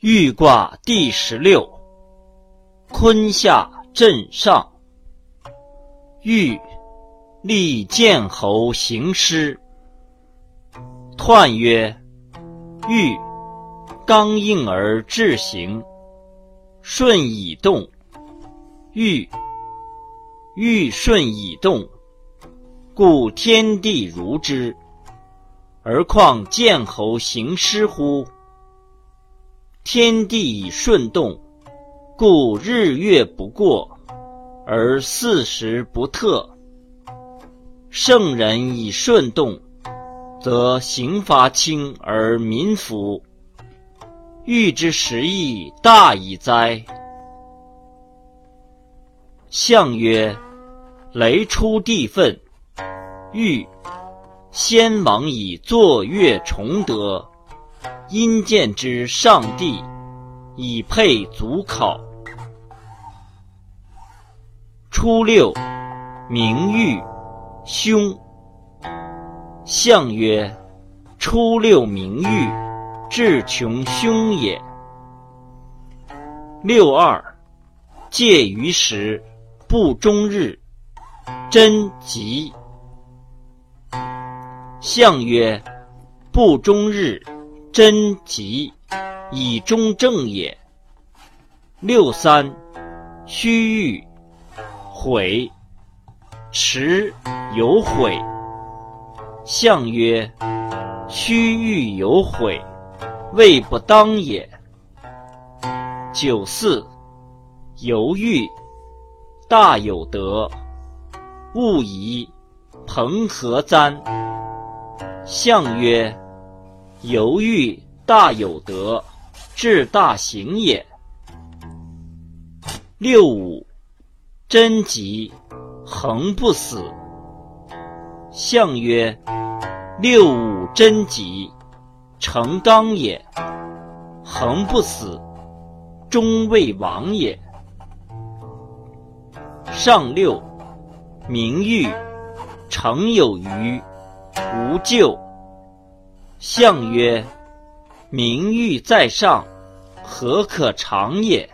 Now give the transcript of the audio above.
豫卦第十六，坤下震上。豫，立建侯行师。彖曰：豫，刚硬而志行，顺以动。豫，豫顺以动，故天地如之。而况建侯行师乎？天地以顺动，故日月不过，而四时不特。圣人以顺动，则刑罚轻而民服。欲之时亦大矣哉！象曰：雷出地愤。欲，先王以坐月崇德。因见之上帝，以配祖考。初六，明誉，凶。象曰：初六明誉，至穷凶也。六二，介于时，不终日，贞吉。象曰：不终日。贞吉，以中正也。六三，须臾，悔，迟有悔。象曰：须臾有悔，未不当也。九四，犹豫，大有德。勿疑，朋和簪。象曰。犹豫大有德，志大行也。六五，贞吉，恒不死。象曰：六五贞吉，成刚也，恒不死，终未亡也。上六，明喻，成有余，无咎。象曰：名誉在上，何可长也？